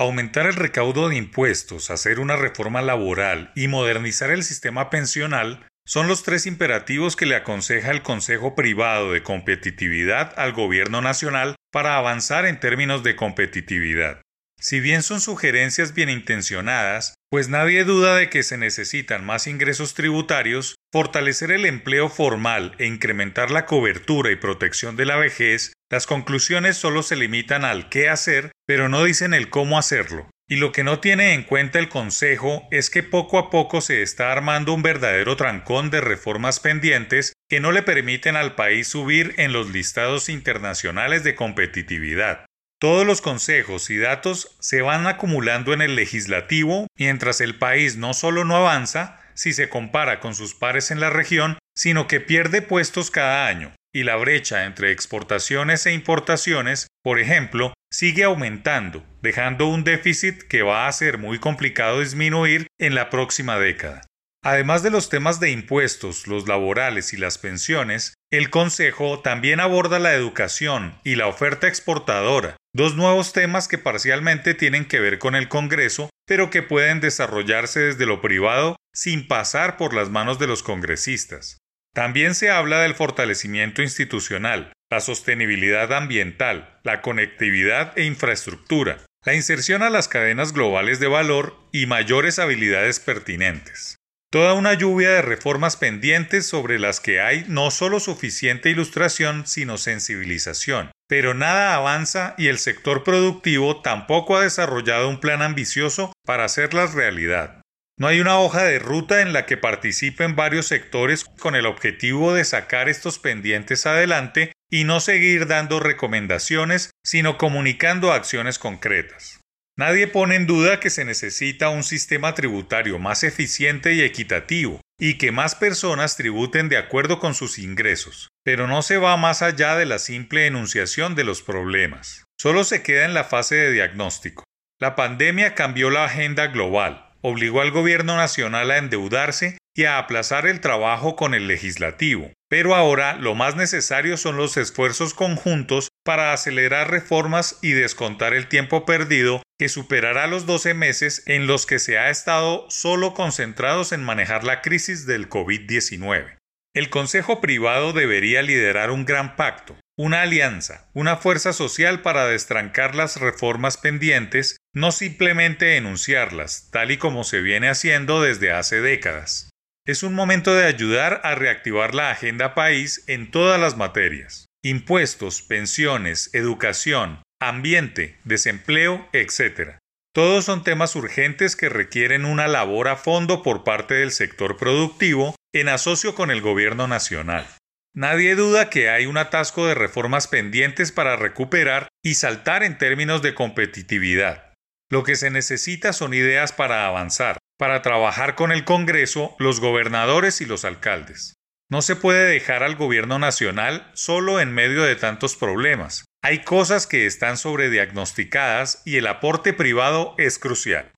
Aumentar el recaudo de impuestos, hacer una reforma laboral y modernizar el sistema pensional son los tres imperativos que le aconseja el Consejo Privado de Competitividad al Gobierno Nacional para avanzar en términos de competitividad. Si bien son sugerencias bien intencionadas, pues nadie duda de que se necesitan más ingresos tributarios, fortalecer el empleo formal e incrementar la cobertura y protección de la vejez, las conclusiones solo se limitan al qué hacer, pero no dicen el cómo hacerlo. Y lo que no tiene en cuenta el Consejo es que poco a poco se está armando un verdadero trancón de reformas pendientes que no le permiten al país subir en los listados internacionales de competitividad. Todos los consejos y datos se van acumulando en el legislativo mientras el país no solo no avanza, si se compara con sus pares en la región, sino que pierde puestos cada año y la brecha entre exportaciones e importaciones, por ejemplo, sigue aumentando, dejando un déficit que va a ser muy complicado disminuir en la próxima década. Además de los temas de impuestos, los laborales y las pensiones, el Consejo también aborda la educación y la oferta exportadora, dos nuevos temas que parcialmente tienen que ver con el Congreso, pero que pueden desarrollarse desde lo privado sin pasar por las manos de los congresistas. También se habla del fortalecimiento institucional, la sostenibilidad ambiental, la conectividad e infraestructura, la inserción a las cadenas globales de valor y mayores habilidades pertinentes. Toda una lluvia de reformas pendientes sobre las que hay no solo suficiente ilustración, sino sensibilización. Pero nada avanza y el sector productivo tampoco ha desarrollado un plan ambicioso para hacerlas realidad. No hay una hoja de ruta en la que participen varios sectores con el objetivo de sacar estos pendientes adelante y no seguir dando recomendaciones, sino comunicando acciones concretas. Nadie pone en duda que se necesita un sistema tributario más eficiente y equitativo, y que más personas tributen de acuerdo con sus ingresos, pero no se va más allá de la simple enunciación de los problemas. Solo se queda en la fase de diagnóstico. La pandemia cambió la agenda global, obligó al gobierno nacional a endeudarse y a aplazar el trabajo con el legislativo. Pero ahora lo más necesario son los esfuerzos conjuntos para acelerar reformas y descontar el tiempo perdido que superará los 12 meses en los que se ha estado solo concentrados en manejar la crisis del COVID-19. El Consejo Privado debería liderar un gran pacto, una alianza, una fuerza social para destrancar las reformas pendientes, no simplemente enunciarlas, tal y como se viene haciendo desde hace décadas. Es un momento de ayudar a reactivar la agenda país en todas las materias. Impuestos, pensiones, educación, ambiente, desempleo, etc. Todos son temas urgentes que requieren una labor a fondo por parte del sector productivo en asocio con el gobierno nacional. Nadie duda que hay un atasco de reformas pendientes para recuperar y saltar en términos de competitividad. Lo que se necesita son ideas para avanzar, para trabajar con el Congreso, los gobernadores y los alcaldes. No se puede dejar al gobierno nacional solo en medio de tantos problemas. Hay cosas que están sobrediagnosticadas y el aporte privado es crucial.